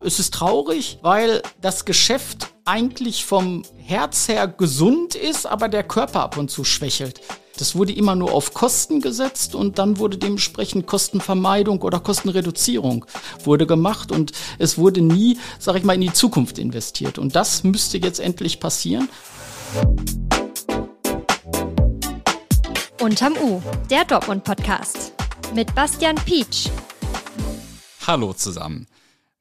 Es ist traurig, weil das Geschäft eigentlich vom Herz her gesund ist, aber der Körper ab und zu schwächelt. Das wurde immer nur auf Kosten gesetzt und dann wurde dementsprechend Kostenvermeidung oder Kostenreduzierung wurde gemacht und es wurde nie, sag ich mal, in die Zukunft investiert. Und das müsste jetzt endlich passieren. Unterm U, der Dortmund-Podcast mit Bastian Pietsch. Hallo zusammen.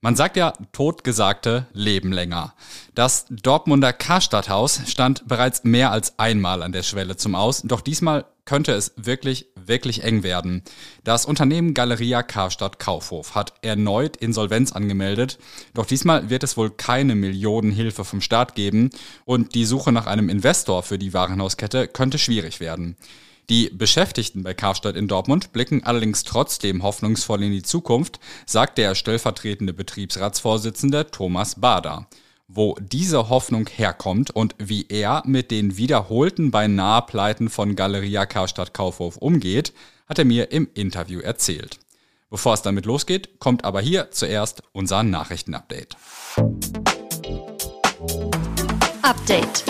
Man sagt ja, Totgesagte leben länger. Das Dortmunder Karstadthaus stand bereits mehr als einmal an der Schwelle zum Aus, doch diesmal könnte es wirklich, wirklich eng werden. Das Unternehmen Galeria Karstadt Kaufhof hat erneut Insolvenz angemeldet, doch diesmal wird es wohl keine Millionenhilfe vom Staat geben und die Suche nach einem Investor für die Warenhauskette könnte schwierig werden. Die Beschäftigten bei Karstadt in Dortmund blicken allerdings trotzdem hoffnungsvoll in die Zukunft, sagt der stellvertretende Betriebsratsvorsitzende Thomas Bader. Wo diese Hoffnung herkommt und wie er mit den wiederholten beinahe Pleiten von Galeria Karstadt Kaufhof umgeht, hat er mir im Interview erzählt. Bevor es damit losgeht, kommt aber hier zuerst unser Nachrichtenupdate. Update.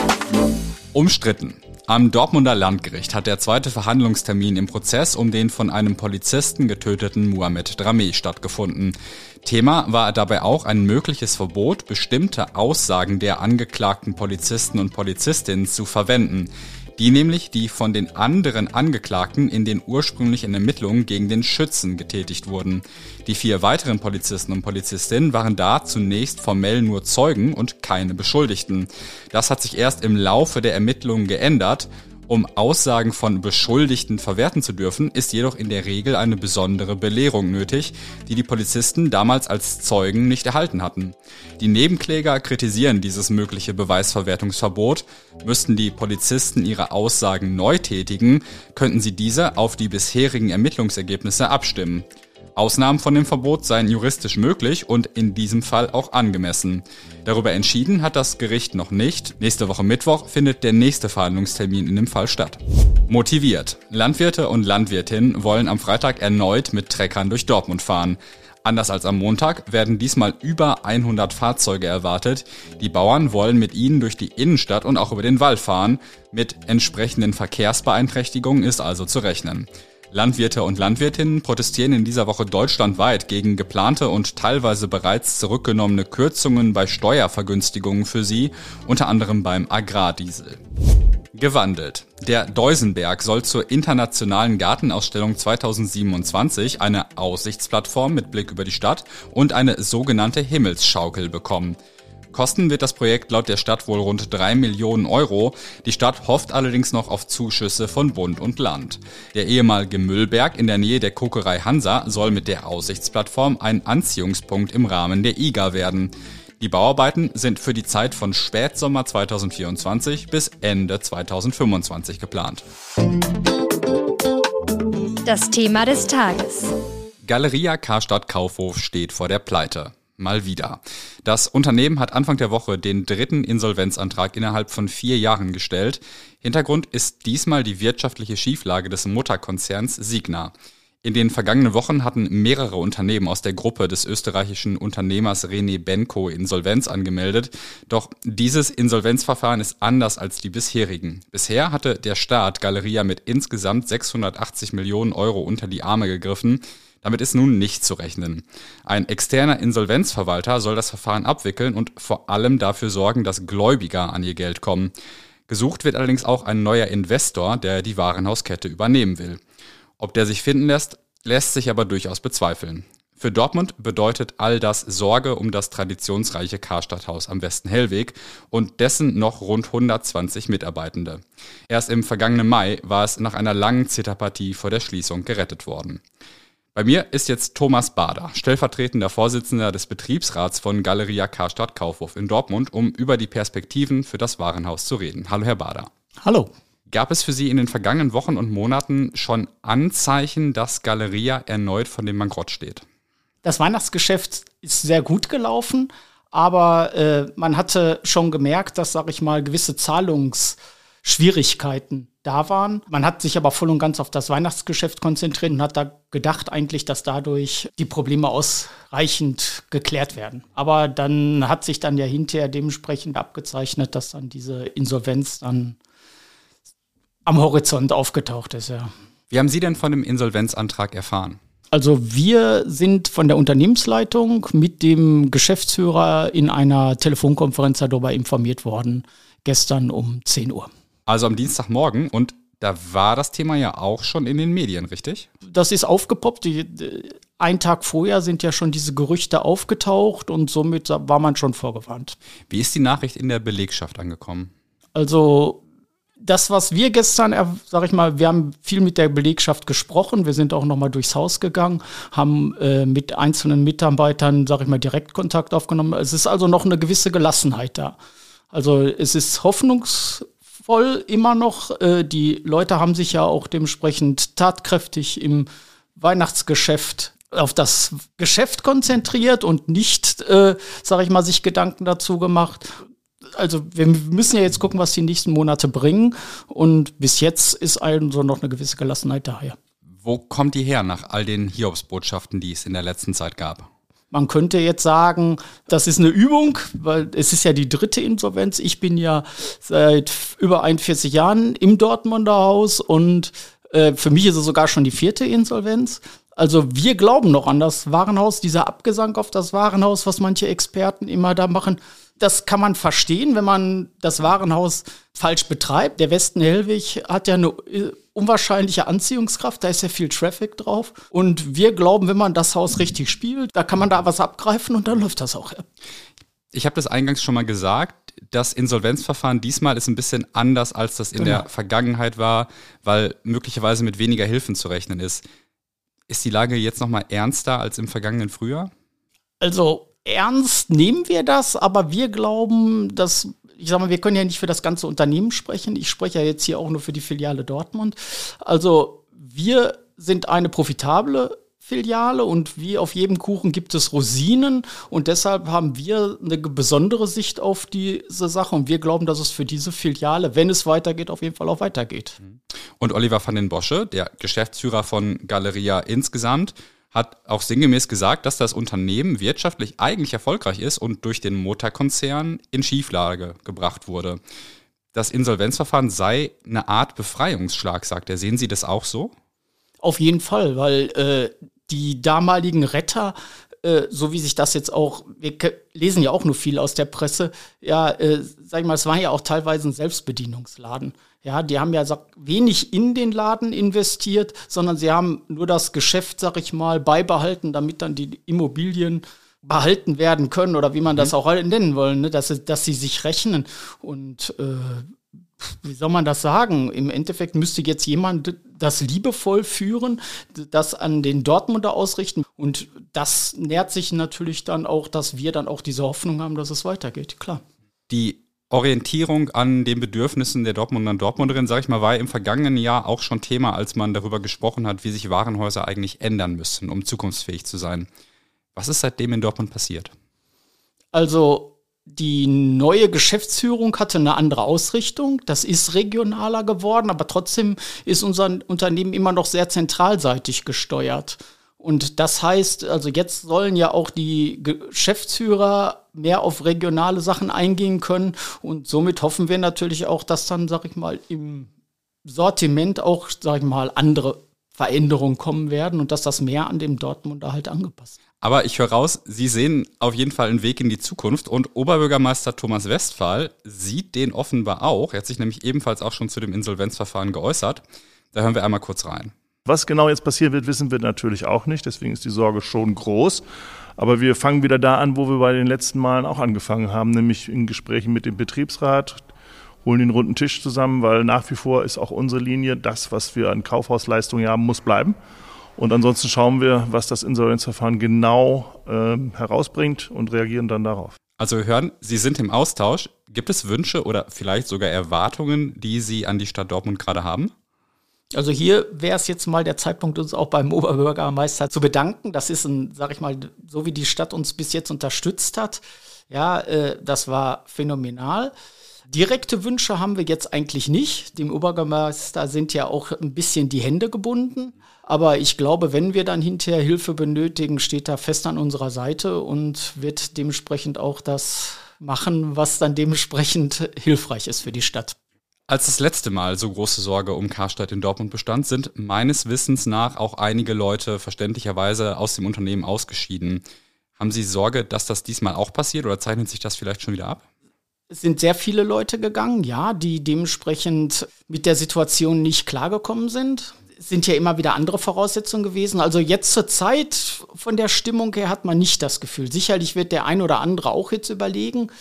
Umstritten. Am Dortmunder Landgericht hat der zweite Verhandlungstermin im Prozess um den von einem Polizisten getöteten Mohamed Drameh stattgefunden. Thema war dabei auch ein mögliches Verbot, bestimmte Aussagen der angeklagten Polizisten und Polizistinnen zu verwenden die nämlich die von den anderen Angeklagten in den ursprünglichen Ermittlungen gegen den Schützen getätigt wurden. Die vier weiteren Polizisten und Polizistinnen waren da zunächst formell nur Zeugen und keine Beschuldigten. Das hat sich erst im Laufe der Ermittlungen geändert um Aussagen von Beschuldigten verwerten zu dürfen, ist jedoch in der Regel eine besondere Belehrung nötig, die die Polizisten damals als Zeugen nicht erhalten hatten. Die Nebenkläger kritisieren dieses mögliche Beweisverwertungsverbot. Müssten die Polizisten ihre Aussagen neu tätigen, könnten sie diese auf die bisherigen Ermittlungsergebnisse abstimmen. Ausnahmen von dem Verbot seien juristisch möglich und in diesem Fall auch angemessen. Darüber entschieden hat das Gericht noch nicht. Nächste Woche Mittwoch findet der nächste Verhandlungstermin in dem Fall statt. Motiviert. Landwirte und Landwirtinnen wollen am Freitag erneut mit Treckern durch Dortmund fahren. Anders als am Montag werden diesmal über 100 Fahrzeuge erwartet. Die Bauern wollen mit ihnen durch die Innenstadt und auch über den Wall fahren. Mit entsprechenden Verkehrsbeeinträchtigungen ist also zu rechnen. Landwirte und Landwirtinnen protestieren in dieser Woche deutschlandweit gegen geplante und teilweise bereits zurückgenommene Kürzungen bei Steuervergünstigungen für sie, unter anderem beim Agrardiesel. Gewandelt. Der Deusenberg soll zur internationalen Gartenausstellung 2027 eine Aussichtsplattform mit Blick über die Stadt und eine sogenannte Himmelsschaukel bekommen. Kosten wird das Projekt laut der Stadt wohl rund drei Millionen Euro. Die Stadt hofft allerdings noch auf Zuschüsse von Bund und Land. Der ehemalige Müllberg in der Nähe der Kokerei Hansa soll mit der Aussichtsplattform ein Anziehungspunkt im Rahmen der IGA werden. Die Bauarbeiten sind für die Zeit von Spätsommer 2024 bis Ende 2025 geplant. Das Thema des Tages. Galeria Karstadt Kaufhof steht vor der Pleite. Mal wieder. Das Unternehmen hat Anfang der Woche den dritten Insolvenzantrag innerhalb von vier Jahren gestellt. Hintergrund ist diesmal die wirtschaftliche Schieflage des Mutterkonzerns Signa. In den vergangenen Wochen hatten mehrere Unternehmen aus der Gruppe des österreichischen Unternehmers René Benko Insolvenz angemeldet. Doch dieses Insolvenzverfahren ist anders als die bisherigen. Bisher hatte der Staat Galeria mit insgesamt 680 Millionen Euro unter die Arme gegriffen. Damit ist nun nicht zu rechnen. Ein externer Insolvenzverwalter soll das Verfahren abwickeln und vor allem dafür sorgen, dass Gläubiger an ihr Geld kommen. Gesucht wird allerdings auch ein neuer Investor, der die Warenhauskette übernehmen will. Ob der sich finden lässt, lässt sich aber durchaus bezweifeln. Für Dortmund bedeutet all das Sorge um das traditionsreiche Karstadthaus am Westen Hellweg und dessen noch rund 120 Mitarbeitende. Erst im vergangenen Mai war es nach einer langen Zitterpartie vor der Schließung gerettet worden. Bei mir ist jetzt Thomas Bader, stellvertretender Vorsitzender des Betriebsrats von Galeria Karstadt Kaufhof in Dortmund, um über die Perspektiven für das Warenhaus zu reden. Hallo, Herr Bader. Hallo. Gab es für Sie in den vergangenen Wochen und Monaten schon Anzeichen, dass Galeria erneut von dem Bankrott steht? Das Weihnachtsgeschäft ist sehr gut gelaufen, aber äh, man hatte schon gemerkt, dass, sag ich mal, gewisse Zahlungsschwierigkeiten da waren. Man hat sich aber voll und ganz auf das Weihnachtsgeschäft konzentriert und hat da gedacht eigentlich, dass dadurch die Probleme ausreichend geklärt werden. Aber dann hat sich dann ja hinterher dementsprechend abgezeichnet, dass dann diese Insolvenz dann am Horizont aufgetaucht ist, ja. Wie haben Sie denn von dem Insolvenzantrag erfahren? Also wir sind von der Unternehmensleitung mit dem Geschäftsführer in einer Telefonkonferenz darüber informiert worden, gestern um 10 Uhr. Also am Dienstagmorgen und da war das Thema ja auch schon in den Medien, richtig? Das ist aufgepoppt. Die, ein Tag vorher sind ja schon diese Gerüchte aufgetaucht und somit war man schon vorgewarnt. Wie ist die Nachricht in der Belegschaft angekommen? Also das, was wir gestern, sag ich mal, wir haben viel mit der Belegschaft gesprochen. Wir sind auch noch mal durchs Haus gegangen, haben äh, mit einzelnen Mitarbeitern, sag ich mal, Direktkontakt aufgenommen. Es ist also noch eine gewisse Gelassenheit da. Also es ist hoffnungsvoll immer noch. Äh, die Leute haben sich ja auch dementsprechend tatkräftig im Weihnachtsgeschäft auf das Geschäft konzentriert und nicht, äh, sage ich mal, sich Gedanken dazu gemacht. Also wir müssen ja jetzt gucken, was die nächsten Monate bringen. Und bis jetzt ist also noch eine gewisse Gelassenheit daher. Wo kommt die her nach all den Hiobsbotschaften, die es in der letzten Zeit gab? Man könnte jetzt sagen, das ist eine Übung, weil es ist ja die dritte Insolvenz. Ich bin ja seit über 41 Jahren im Dortmunder Haus und äh, für mich ist es sogar schon die vierte Insolvenz. Also wir glauben noch an das Warenhaus, dieser Abgesang auf das Warenhaus, was manche Experten immer da machen. Das kann man verstehen, wenn man das Warenhaus falsch betreibt. Der Westen Hellwig hat ja eine äh, unwahrscheinliche Anziehungskraft, da ist ja viel Traffic drauf. Und wir glauben, wenn man das Haus richtig spielt, da kann man da was abgreifen und dann läuft das auch. Ja. Ich habe das eingangs schon mal gesagt, das Insolvenzverfahren diesmal ist ein bisschen anders, als das in genau. der Vergangenheit war, weil möglicherweise mit weniger Hilfen zu rechnen ist. Ist die Lage jetzt noch mal ernster als im vergangenen Frühjahr? Also ernst nehmen wir das, aber wir glauben, dass ich sag mal, wir können ja nicht für das ganze Unternehmen sprechen. Ich spreche ja jetzt hier auch nur für die Filiale Dortmund. Also wir sind eine profitable Filiale und wie auf jedem Kuchen gibt es Rosinen und deshalb haben wir eine besondere Sicht auf diese Sache und wir glauben, dass es für diese Filiale, wenn es weitergeht, auf jeden Fall auch weitergeht. Und Oliver van den Bosche, der Geschäftsführer von Galeria insgesamt, hat auch sinngemäß gesagt, dass das Unternehmen wirtschaftlich eigentlich erfolgreich ist und durch den Motorkonzern in Schieflage gebracht wurde. Das Insolvenzverfahren sei eine Art Befreiungsschlag, sagt er. Sehen Sie das auch so? Auf jeden Fall, weil äh, die damaligen Retter äh, so wie sich das jetzt auch, wir lesen ja auch nur viel aus der Presse, ja, äh, sag ich mal, es war ja auch teilweise ein Selbstbedienungsladen. Ja, die haben ja wenig in den Laden investiert, sondern sie haben nur das Geschäft, sag ich mal, beibehalten, damit dann die Immobilien behalten werden können oder wie man das mhm. auch nennen wollen, ne? dass, dass sie sich rechnen. Und äh, wie soll man das sagen? Im Endeffekt müsste jetzt jemand das liebevoll führen, das an den Dortmunder ausrichten. Und das nährt sich natürlich dann auch, dass wir dann auch diese Hoffnung haben, dass es weitergeht. Klar. Die Orientierung an den Bedürfnissen der Dortmunder und Dortmunderin, sage ich mal, war im vergangenen Jahr auch schon Thema, als man darüber gesprochen hat, wie sich Warenhäuser eigentlich ändern müssen, um zukunftsfähig zu sein. Was ist seitdem in Dortmund passiert? Also die neue Geschäftsführung hatte eine andere Ausrichtung. Das ist regionaler geworden, aber trotzdem ist unser Unternehmen immer noch sehr zentralseitig gesteuert. Und das heißt, also jetzt sollen ja auch die Geschäftsführer mehr auf regionale Sachen eingehen können. Und somit hoffen wir natürlich auch, dass dann, sag ich mal, im Sortiment auch, sag ich mal, andere Veränderungen kommen werden und dass das mehr an dem Dortmunder halt angepasst wird. Aber ich höre raus, Sie sehen auf jeden Fall einen Weg in die Zukunft und Oberbürgermeister Thomas Westphal sieht den offenbar auch. Er hat sich nämlich ebenfalls auch schon zu dem Insolvenzverfahren geäußert. Da hören wir einmal kurz rein. Was genau jetzt passieren wird, wissen wir natürlich auch nicht. Deswegen ist die Sorge schon groß. Aber wir fangen wieder da an, wo wir bei den letzten Malen auch angefangen haben, nämlich in Gesprächen mit dem Betriebsrat, holen den runden Tisch zusammen, weil nach wie vor ist auch unsere Linie, das, was wir an Kaufhausleistungen haben, muss bleiben. Und ansonsten schauen wir, was das Insolvenzverfahren genau äh, herausbringt und reagieren dann darauf. Also wir hören, Sie sind im Austausch. Gibt es Wünsche oder vielleicht sogar Erwartungen, die Sie an die Stadt Dortmund gerade haben? Also hier wäre es jetzt mal der Zeitpunkt, uns auch beim Oberbürgermeister zu bedanken. Das ist ein, sag ich mal, so wie die Stadt uns bis jetzt unterstützt hat. Ja, äh, das war phänomenal. Direkte Wünsche haben wir jetzt eigentlich nicht. Dem Obergemeister sind ja auch ein bisschen die Hände gebunden. Aber ich glaube, wenn wir dann hinterher Hilfe benötigen, steht er fest an unserer Seite und wird dementsprechend auch das machen, was dann dementsprechend hilfreich ist für die Stadt. Als das letzte Mal so große Sorge um Karstadt in Dortmund bestand, sind meines Wissens nach auch einige Leute verständlicherweise aus dem Unternehmen ausgeschieden. Haben Sie Sorge, dass das diesmal auch passiert oder zeichnet sich das vielleicht schon wieder ab? Es sind sehr viele Leute gegangen, ja, die dementsprechend mit der Situation nicht klargekommen sind. Es sind ja immer wieder andere Voraussetzungen gewesen. Also jetzt zur Zeit von der Stimmung her hat man nicht das Gefühl. Sicherlich wird der ein oder andere auch jetzt überlegen.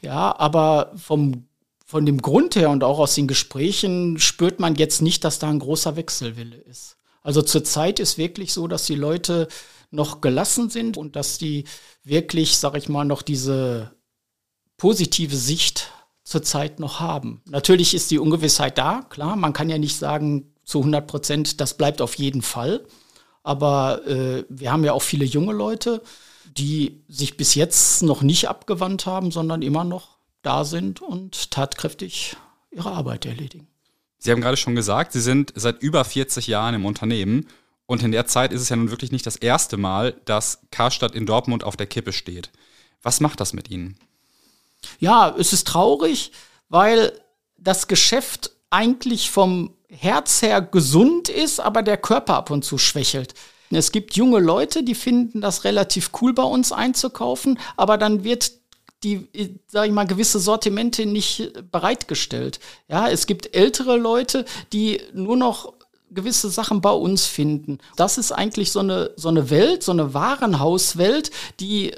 Ja, aber vom, von dem Grund her und auch aus den Gesprächen spürt man jetzt nicht, dass da ein großer Wechselwille ist. Also zur Zeit ist wirklich so, dass die Leute noch gelassen sind und dass die wirklich, sag ich mal, noch diese positive Sicht zurzeit noch haben. Natürlich ist die Ungewissheit da, klar. Man kann ja nicht sagen zu 100 Prozent, das bleibt auf jeden Fall. Aber äh, wir haben ja auch viele junge Leute, die sich bis jetzt noch nicht abgewandt haben, sondern immer noch da sind und tatkräftig ihre Arbeit erledigen. Sie haben gerade schon gesagt, Sie sind seit über 40 Jahren im Unternehmen und in der Zeit ist es ja nun wirklich nicht das erste Mal, dass Karstadt in Dortmund auf der Kippe steht. Was macht das mit Ihnen? Ja, es ist traurig, weil das Geschäft eigentlich vom Herz her gesund ist, aber der Körper ab und zu schwächelt. Es gibt junge Leute, die finden das relativ cool bei uns einzukaufen, aber dann wird die, sag ich mal, gewisse Sortimente nicht bereitgestellt. Ja, es gibt ältere Leute, die nur noch gewisse Sachen bei uns finden. Das ist eigentlich so eine, so eine Welt, so eine Warenhauswelt, die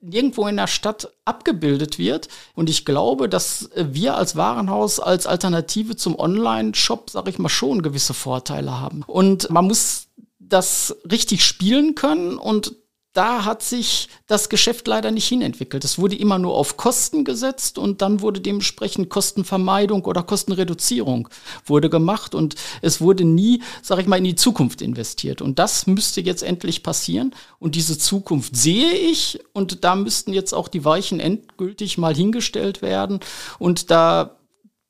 nirgendwo in der Stadt abgebildet wird. Und ich glaube, dass wir als Warenhaus, als Alternative zum Online-Shop, sage ich mal, schon gewisse Vorteile haben. Und man muss das richtig spielen können und da hat sich das Geschäft leider nicht hinentwickelt. Es wurde immer nur auf Kosten gesetzt und dann wurde dementsprechend Kostenvermeidung oder Kostenreduzierung wurde gemacht und es wurde nie, sag ich mal, in die Zukunft investiert. Und das müsste jetzt endlich passieren und diese Zukunft sehe ich und da müssten jetzt auch die Weichen endgültig mal hingestellt werden und da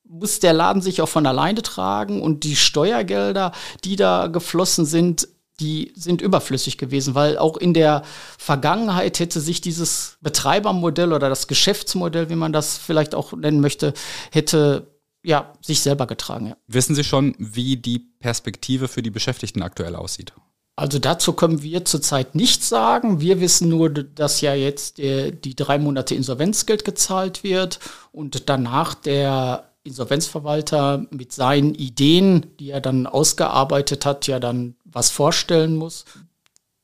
muss der Laden sich auch von alleine tragen und die Steuergelder, die da geflossen sind, die sind überflüssig gewesen, weil auch in der Vergangenheit hätte sich dieses Betreibermodell oder das Geschäftsmodell, wie man das vielleicht auch nennen möchte, hätte ja sich selber getragen. Ja. Wissen Sie schon, wie die Perspektive für die Beschäftigten aktuell aussieht? Also dazu können wir zurzeit nichts sagen. Wir wissen nur, dass ja jetzt der, die drei Monate Insolvenzgeld gezahlt wird und danach der Insolvenzverwalter mit seinen Ideen, die er dann ausgearbeitet hat, ja dann was vorstellen muss.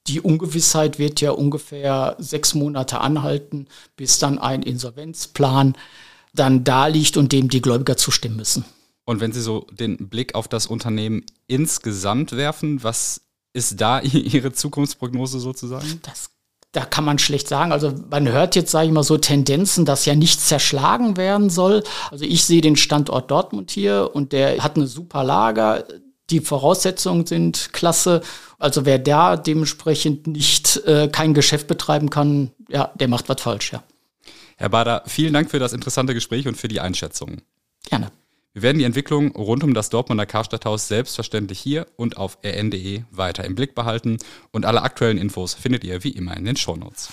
Die Ungewissheit wird ja ungefähr sechs Monate anhalten, bis dann ein Insolvenzplan dann da liegt und dem die Gläubiger zustimmen müssen. Und wenn Sie so den Blick auf das Unternehmen insgesamt werfen, was ist da Ihre Zukunftsprognose sozusagen? Das da kann man schlecht sagen. Also man hört jetzt, sage ich mal, so Tendenzen, dass ja nichts zerschlagen werden soll. Also ich sehe den Standort Dortmund hier und der hat eine super Lager. Die Voraussetzungen sind klasse. Also wer da dementsprechend nicht äh, kein Geschäft betreiben kann, ja, der macht was falsch, ja. Herr Bader, vielen Dank für das interessante Gespräch und für die Einschätzung. Gerne. Wir werden die Entwicklung rund um das Dortmunder Karstadthaus selbstverständlich hier und auf rn.de weiter im Blick behalten und alle aktuellen Infos findet ihr wie immer in den Shownotes.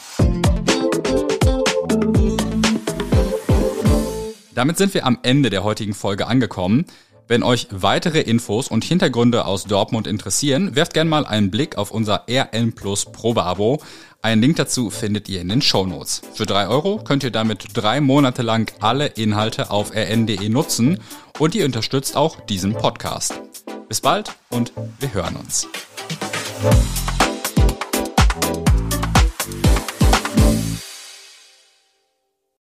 Damit sind wir am Ende der heutigen Folge angekommen. Wenn euch weitere Infos und Hintergründe aus Dortmund interessieren, werft gerne mal einen Blick auf unser RN Plus Probeabo. Einen Link dazu findet ihr in den Show Notes. Für drei Euro könnt ihr damit drei Monate lang alle Inhalte auf rn.de nutzen und ihr unterstützt auch diesen Podcast. Bis bald und wir hören uns.